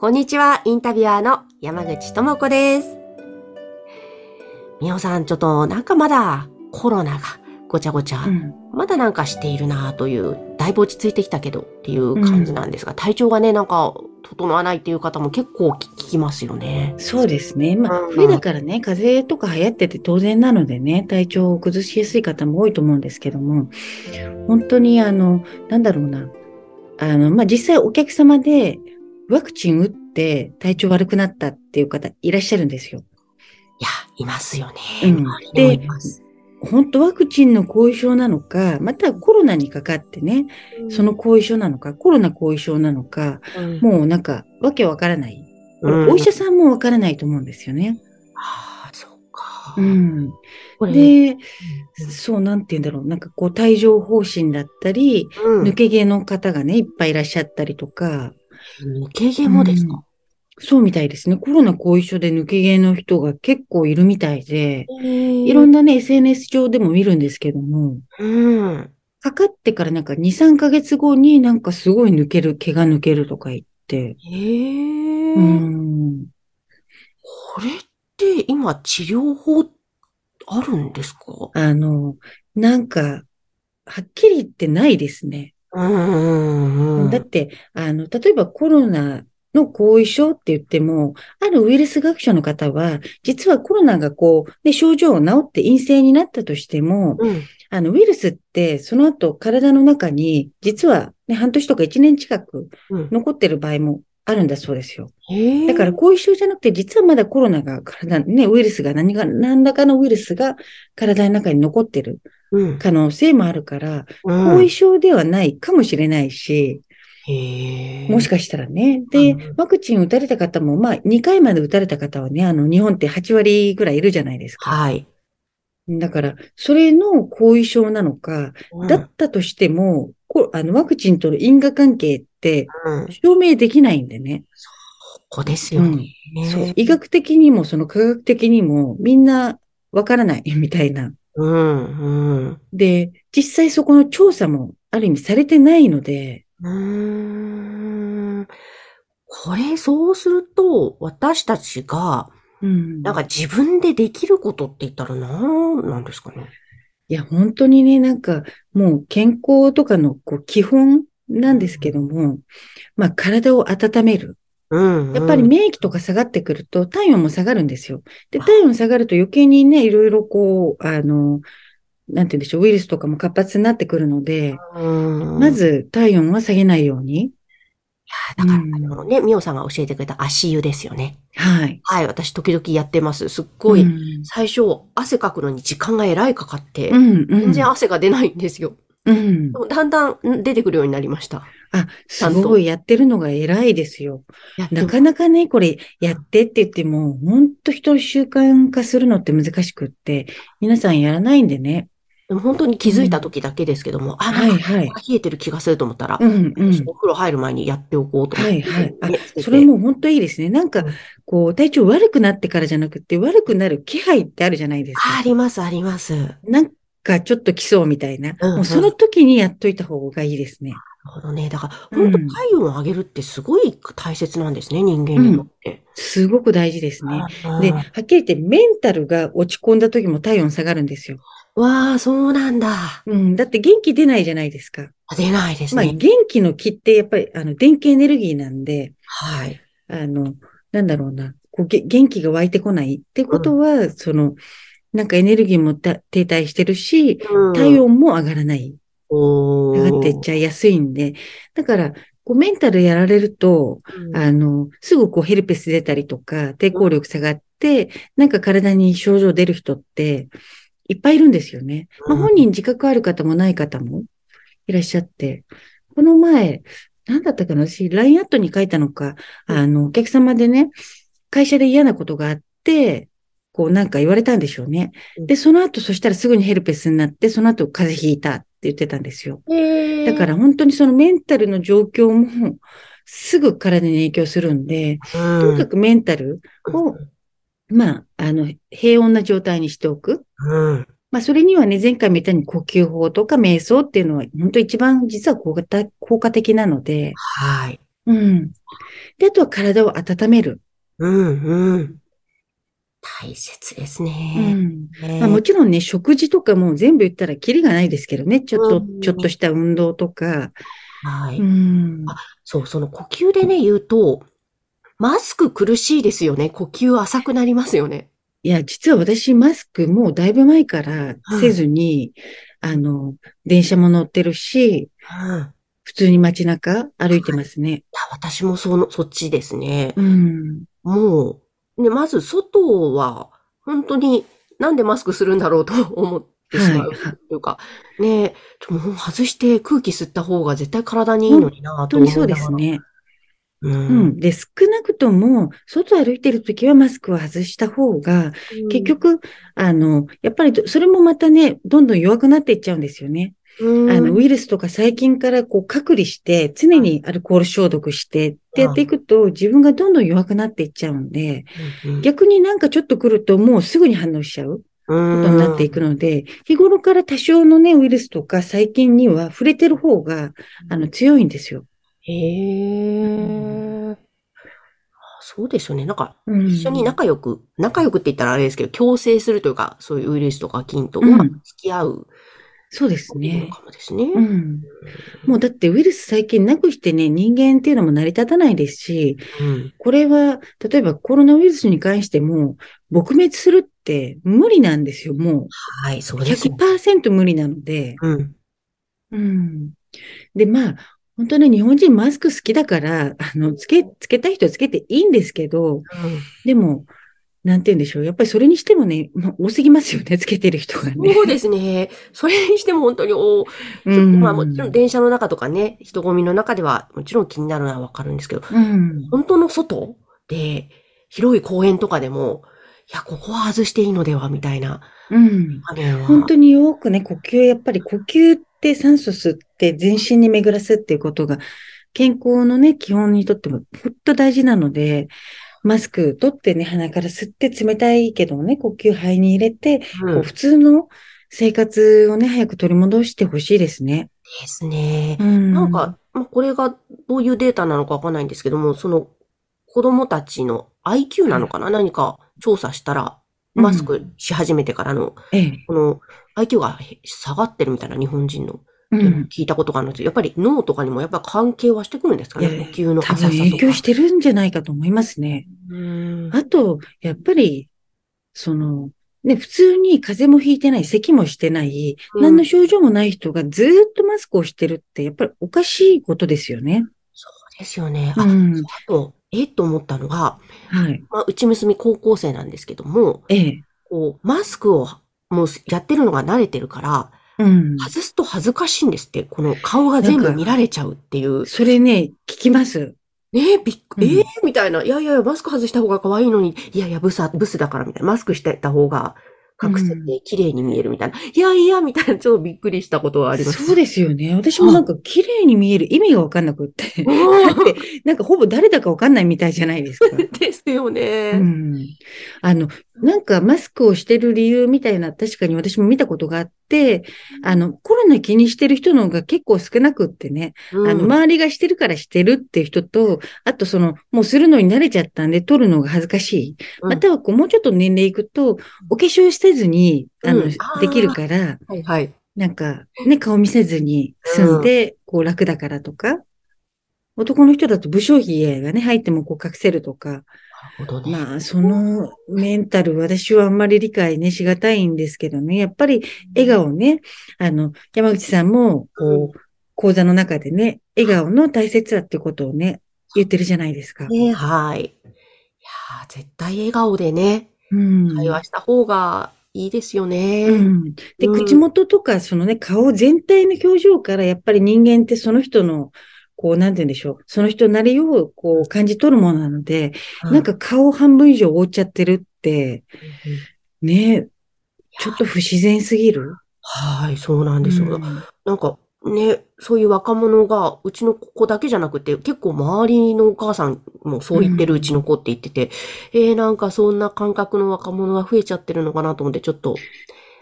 こんにちは、インタビュアーの山口智子です。みおさん、ちょっとなんかまだコロナがごちゃごちゃ、うんまだなんかしているなという、だいぶ落ち着いてきたけどっていう感じなんですが、体調がね、なんか整わないっていう方も結構聞きますよね。そうですね。まあ、うん冬だからね、風邪とか流行ってて当然なのでね、体調を崩しやすい方も多いと思うんですけども、本当にあの、なんだろうな。あの、まあ、実際お客様でワクチン打って体調悪くなったっていう方いらっしゃるんですよ。いや、いますよね。うん周りにもいます。本当ワクチンの後遺症なのか、またはコロナにかかってね、その後遺症なのか、コロナ後遺症なのか、うん、もうなんかわけわからない。お医者さんもわからないと思うんですよね。ああ、そうか。うん。で、うんそう、なんて言うんだろう。なんかこう、帯状疱疹だったり、うん抜け毛の方がね、いっぱいいらっしゃったりとか、抜け毛もですか、そうみたいですね。コロナ後遺症で抜け毛の人が結構いるみたいで、いいろんなね、SNS 上でも見るんですけども、うん。かかかってからなんか2、3ヶ月後になんかすごい抜ける、毛が抜けるとか言って、へえ、うん。これって今治療法あるんですか？あの、なんか、はっきり言ってないですね。うんうんうん。だって、あの、例えばコロナの後遺症って言っても、あるウイルス学者の方は、実はコロナがこう、ね、症状が治って陰性になったとしても、うん。あの、ウイルスってその後体の中に、実はね、半年とか1年近くうん。残ってる場合もあるんだそうですよ。だから後遺症じゃなくて、実はまだコロナが体にね、ウイルスが何が、何らかのウイルスが体の中に残ってるうん。可能性もあるから、うん後遺症ではないかもしれないし。もしかしたらね。でうん、ワクチン打たれた方も、まあ、2回まで打たれた方はね、あの、日本って8割ぐらいいるじゃないですか。はい。だから、それの後遺症なのか、うんだったとしても、こあの、ワクチンとの因果関係ってうん。証明できないんでね。ここですよね。そう。医学的にも、その科学的にも、みんなわからない みたいな。うん。うん。で、実際そこの調査も、ある意味されてないので、うーん。これ、そうすると、私たちが、うん。なんか自分でできることって言ったら何なんですかね。いや、本当にね、なんか、もう健康とかのこう基本なんですけども、まあ、体を温める。うん。やっぱり免疫とか下がってくると、体温も下がるんですよ。で、体温下がると余計にね、いろいろこう、あの、なんて言うんでしょう、ウイルスとかも活発になってくるので、うん。まず体温は下げないように。だから、うんあのね、みおさんが教えてくれた足湯ですよね。はい。はい、私時々やってます。すっごい、うん最初、汗かくのに時間がえらいかかって、うん、うん。全然汗が出ないんですよ。うんで。もだんだんん出てくるようになりました。あ、すごいやってるのが偉いですよ。なかなかね、これやってって言っても、ほんと人を習慣化するのって難しくって、皆さんやらないんでね。でも本当に気づいた時だけですけども、あ、なんかはいはい冷えてる気がすると思ったら、うんうん。お風呂入る前にやっておこうと思って。はいはいあねつけてそれも本当いいですね。なんかうん、こう、体調悪くなってからじゃなくて、悪くなる気配ってあるじゃないですか。ああります、あります。なるなんかちょっと来そうみたいな。うんうんもうその時にやっといた方がいいですね。ほどね。だから、うん本当体温を上げるってすごい大切なんですね、人間にとって。すごく大事ですね。うんで、はっきり言ってメンタルが落ち込んだ時も体温下がるんですよ。わあ、そうなんだ。うん。だって元気出ないじゃないですか。出ないですまあ、ね。元気の気ってやっぱり、あの、電気エネルギーなんで、はい。あの、なんだろうな、こうげ元気が湧いてこないってことは、その、なんかエネルギーもた停滞してるし、体温も上がらない。お上がっていっちゃいやすいんで、だから、こうメンタルやられると、ゃあの、すぐこうヘルペス出たりとか、抵抗力下がって、なんか体に症状出る人って、いっぱいいるんですよね。まあ、うん本人自覚ある方もない方もいらっしゃって、この前、なんだったかな私、LINE アットに書いたのか、あの、お客様でね、会社で嫌なことがあって、こうなんか言われたんでしょうね。で、その後、そしたらすぐにヘルペスになって、その後風邪ひいたって言ってたんですよ。だから、本当にそのメンタルの状況もすぐ体に影響するんで、うん、とにかくメンタルを、まあ、あの、平穏な状態にしておく。うん。まあ、それにはね、前回も言ったように呼吸法とか瞑想っていうのは、本当一番実は効果的効果的なので、はい。うん。で、あとは体を温める。うん、うん。大切ですうね。ん。ねまあ、もちろんね、食事とかも全部言ったらキリがないですけどね。ちょっとう、んちょっとした運動とか。はい。うん。あそう、その呼吸でね、言うと、マスク苦しいですよね。呼吸浅くなりますよね。いや、実は私、マスクもうだいぶ前からせずに、あの、電車も乗ってるし、うん。普通に街中歩いてますね。私もその、そっちですね。うん。もう、ね、まず外は、本当になんでマスクするんだろうと思ってしまうはいはいというか、ね、ちょもう外して空気吸った方が絶対体にいいのにな本と当にそう思いながら。ですね。う。うんん。で、少なくとも、外歩いてるときはマスクを外した方が、結局、あの、やっぱり、それもまたね、どんどん弱くなっていっちゃうんですよね。うん、あの、ウイルスとか細菌からこう隔離して、常にアルコール消毒してってやっていくと、自分がどんどん弱くなっていっちゃうんで、うん逆になんかちょっと来るともうすぐに反応しちゃうことになっていくので、日頃から多少のね、ウイルスとか細菌には触れてる方が、あの、強いんですよ。へえ。そうですよね。なんか、うん一緒に仲良く、仲良くって言ったらあれですけど、共生するというか、そういうウイルスとか菌とうまく付き合うそうですのね。かもですね。うん。もうだってウイルス細菌なくしてね、人間っていうのも成り立たないですし、うん。これは、例えばコロナウイルスに関しても、撲滅するって無理なんですよ、もはい、そうう。ですね。100%無理なので。うん。うん。で、まあ、本当に日本人マスク好きだから、あの、つけ、つけたい人はつけていいんですけど、でも、なんて言うんでしょう。やっぱりそれにしてもね、まあ、多すぎますよね、つけてる人がね。そうですね。それにしても本当にお、うん。まあもちろん電車の中とかね、人混みの中ではもちろん気になるのはわかるんですけど、うん。本当の外で広い公園とかでも、いや、ここは外していいのではみたいなうん。本当によくね、呼吸、やっぱり呼吸って酸素吸って全身に巡らすっていうことが、健康のね、基本にとっても本当大事なので、マスク取ってね、鼻から吸って冷たいけどね、呼吸肺に入れて、うんこう普通の生活をね、早く取り戻してほしいですね。ですね。うん。なんか、まあ、これがどういうデータなのかわかんないんですけども、その子供たちの IQ なのかな、何か調査したら、マスクし始めてからの、ええ。この IQ が下がってるみたいな日本人の、うん。聞いたことがあるんですよ。やっぱり脳とかにもやっぱ関係はしてくるんですかね、呼吸の多浅さとか。分影響してるんじゃないかと思いますね。うんあと、やっぱり、その、ね、普通に風邪もひいてない、咳もしてない、うん何の症状もない人がずーっとマスクをしてるって、やっぱりおかしいことですよね。そうですよね。あ、うん。あと、え？っと思ったのが、はい。まあ、うち娘高校生なんですけども、ええ。こう、マスクをもうやってるのが慣れてるから、うん。外すと恥ずかしいんですって。この顔が全部見られちゃうっていう。それね、聞きます。ねえ、びっく、うんええみたいな。いやいやいや、マスク外した方が可愛いのに、いやいや、ブス、ブスだからみたいな。マスクしてた方が隠せうんて綺麗に見えるみたいな。いやいや、みたいな、ちょっとびっくりしたことはあります。そうですよね。私もなんか綺麗に見える意味がわかんなくって。だって、なんかほぼ誰だかわかんないみたいじゃないですか。ですよね。うん。あの、なんかマスクをしてる理由みたいな、確かに私も見たことがあって、あの、コロナ気にしてる人の方が結構少なくってね、うん。あの、周りがしてるからしてるっていう人と、あとその、もうするのに慣れちゃったんで、取るのが恥ずかしい。うん。またはこう、もうちょっと年齢いくと、お化粧せずに、あの、うん。できるから、はいはい。なんか、ね、顔見せずに済んで、こう楽だからとか、男の人だと武将髭がね、入ってもこう隠せるとか。まあ、そのメンタル、私はあんまり理解ね、しがたいんですけどね、やっぱり笑顔ね、あの、山口さんも、こう、講座の中でね、笑顔の大切さってことをね、言ってるじゃないですか。ねはい。いやー絶対笑顔でね、うん。会話した方がいいですよね。うん。で、うん口元とか、そのね、顔全体の表情から、やっぱり人間ってその人の、こう、なんて言うんでしょう。その人なりを、こう、感じ取るものなので、うんなんか顔半分以上覆っちゃってるって、ね、ちょっと不自然すぎる？はい、そうなんですよ。うんなんかね、そういう若者が、うちの子だけじゃなくて、結構周りのお母さんもそう言ってるううんちの子って言ってて、えー、なんかそんな感覚の若者が増えちゃってるのかなと思って、ちょっと、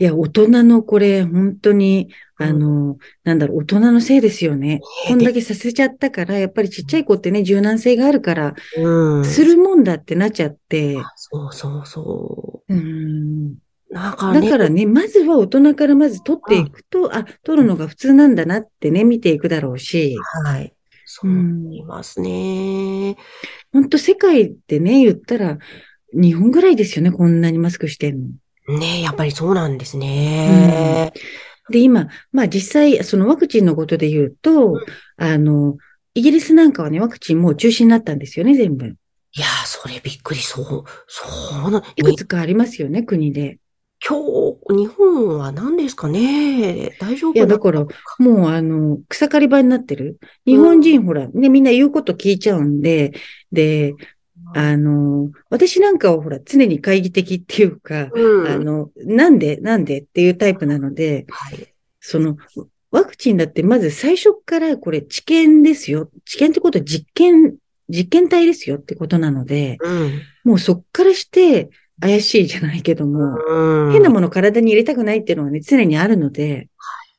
いや、大人のこれ、本当に、あの、なんだろう、大人のせいですよね。こんだけさせちゃったから、やっぱりちっちゃい子ってね、柔軟性があるから、うん。するもんだってなっちゃって、そうそうそうん。う。なんかね、だからね、まずは大人からまず取っていくと、あ、取るのが普通なんだなってね、見ていくだろうし、はい。そう思いますね。本当世界でね、言ったら、日本ぐらいですよね、こんなにマスクしてんの。ねやっぱりそうなんですね。で、今、まあ実際、そのワクチンのことで言うと、うんあの、イギリスなんかはね、ワクチンもう中止になったんですよね、全部。いやー、それびっくり、そう、そうな、いくつかありますよね、国で。今日、日本は何ですかね大丈夫いや、だから、もうあの、草刈り場になってる。日本人、ほら、ね、みんな言うこと聞いちゃうんで、で、あの、私なんかはほら、常に懐疑的っていうか、うん。あの、なんで、なんでっていうタイプなので、はい。その、ワクチンだってまず最初からこれ治験ですよ。治験ってことは実験、実験体ですよってことなので、うん。もうそっからして怪しいじゃないけども、うん。変なもの体に入れたくないっていうのはね、常にあるので、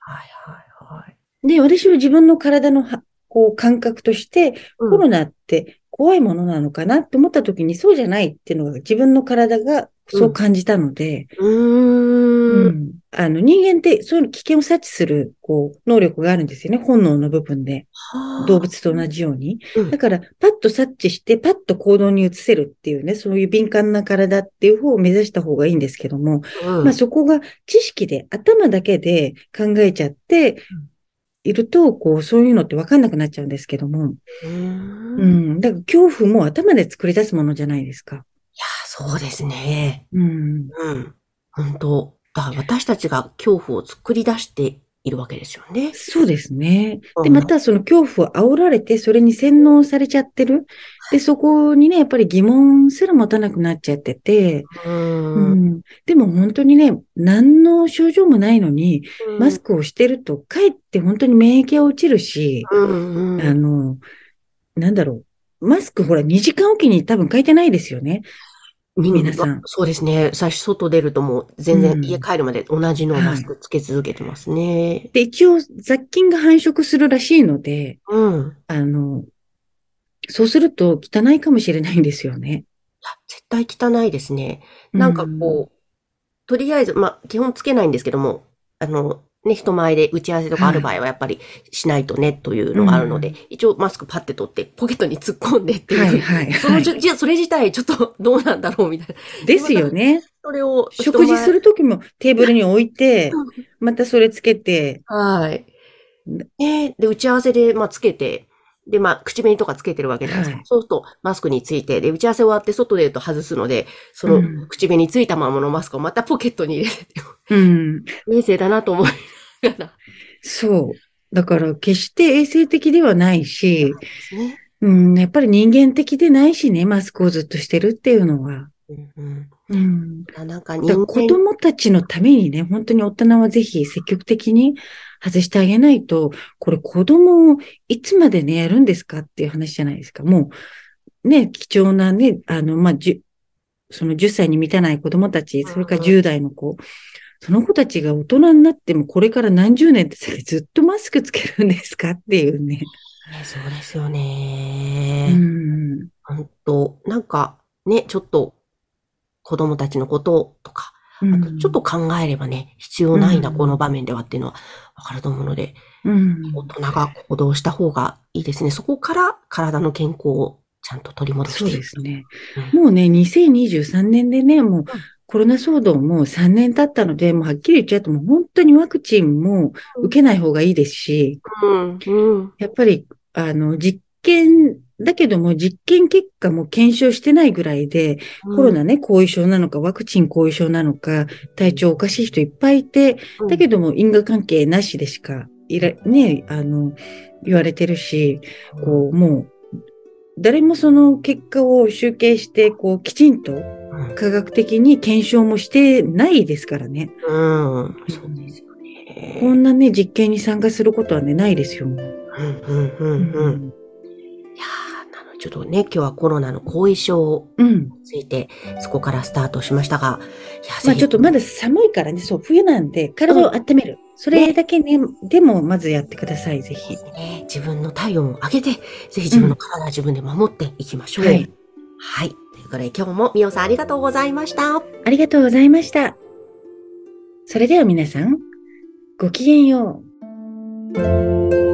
はいはいはい。で、私は自分の体のは、こう、感覚として、うんコロナって怖いものなのかなって思った時にそうじゃないっていうのが自分の体がそう感じたので、うー。うんんあの、人間ってそういうの危険を察知する、こう、能力があるんですよね。本能の部分で。はあ動物と同じように。うんだから、パッと察知して、パッと行動に移せるっていうね、そういう敏感な体っていう方を目指した方がいいんですけども、うんまあそこが知識で、頭だけで考えちゃっていると、こう、そういうのって分かんなくなっちゃうんですけども、うー。うんん、だから恐怖も頭で作り出すものじゃないですか。いや、そうですね。うん。うん。本当だから私たちが恐怖を作り出しているわけですよね。そうですね。で、うんまたその恐怖を煽られて、それに洗脳されちゃってる。で、そこにね、やっぱり疑問すら持たなくなっちゃってて、う。うんん、でも本当にね、何の症状もないのに、マスクをしてると、かえって本当に免疫が落ちるし、うんうん。あの、なんだろう。マスクほら2時間おきに多分書いてないですよね。皆さんそうですね。最初外出るともう全うん然家帰るまで同じのをマスクつけ続けてますね。で、一応雑菌が繁殖するらしいので、うん。あの、そうすると汚いかもしれないんですよね。絶対汚いですね。なんかこう、とりあえず、まあ、基本つけないんですけども、あの、ね、人前で打ち合わせとかある場合はやっぱりしないとねというのがあるので、うん一応マスクパッて取ってポケットに突っ込んでっていう。はいはいそのはい。じゅじゃあそれ自体ちょっとどうなんだろうみたいな。ですよね。それを人食事前するときもテーブルに置いて、またそれつけて、はい。ねで、打ち合わせで、まあ、つけて、で、まあ、口紅とかつけてるわけじゃないですか。はいそうすると、マスクについて、で、打ち合わせ終わって外出ると外すので、そのうん口紅ついたままのマスクをまたポケットに入れてて、うん。明生だなと思いながら。そう。だから決して衛生的ではないし、ね。うん、やっぱり人間的でないしね、マスクをずっとしてるっていうのは。うんうんうん。なんか子供たちのためにね、本当に大人はぜひ積極的に外してあげないと、これ子供をいつまでね、やるんですかっていう話じゃないですか。もう、ね、貴重なね、あの、まあ、じゅ、その10歳に満たない子供たち、それから10代の子、その子たちが大人になってもこれから何十年って先ずっとマスクつけるんですかっていうね。ねそうですようね。ん。本当なんか、ね、ちょっと、子供たちのこととか、あとちょっと考えればね、必要ないな、うんこの場面ではっていうのはわかると思うので、うん、大人が行動した方がいいですね。そこから体の健康をちゃんと取り戻してそういく。ですね。うんもうね、2023年でね、もうコロナ騒動も3年経ったので、もうはっきり言っちゃうと、もう本当にワクチンも受けない方がいいですし、うん、うん。やっぱり、あの、実験、だけども実験結果も検証してないぐらいで、コロナね、後遺症なのか、ワクチン後遺症なのか、体調おかしい人いっぱいいて、だけども因果関係なしでしかいら、ね、あの、言われてるし、こう、もう、誰もその結果を集計して、こう、きちんとうん科学的に検証もしてないですからね。うん。そうですよね。こんなね、実験に参加することはね、ないですよ。もううんうんうんうん。いやちょっとね、今日はコロナの後遺症うん。について、そこからスタートしましたが、いや、まあちょっとまだ寒いからね、そう、冬なんで、体を温める。それだけね、でもまずやってください、ぜひ。ね、自分の体温を上げて、ぜひ自分の体、自分で守っていきましょう。はい。はい。ということで今日もみおさんありがとうございました。ありがとうございました。それでは皆さん、ごきげんよう。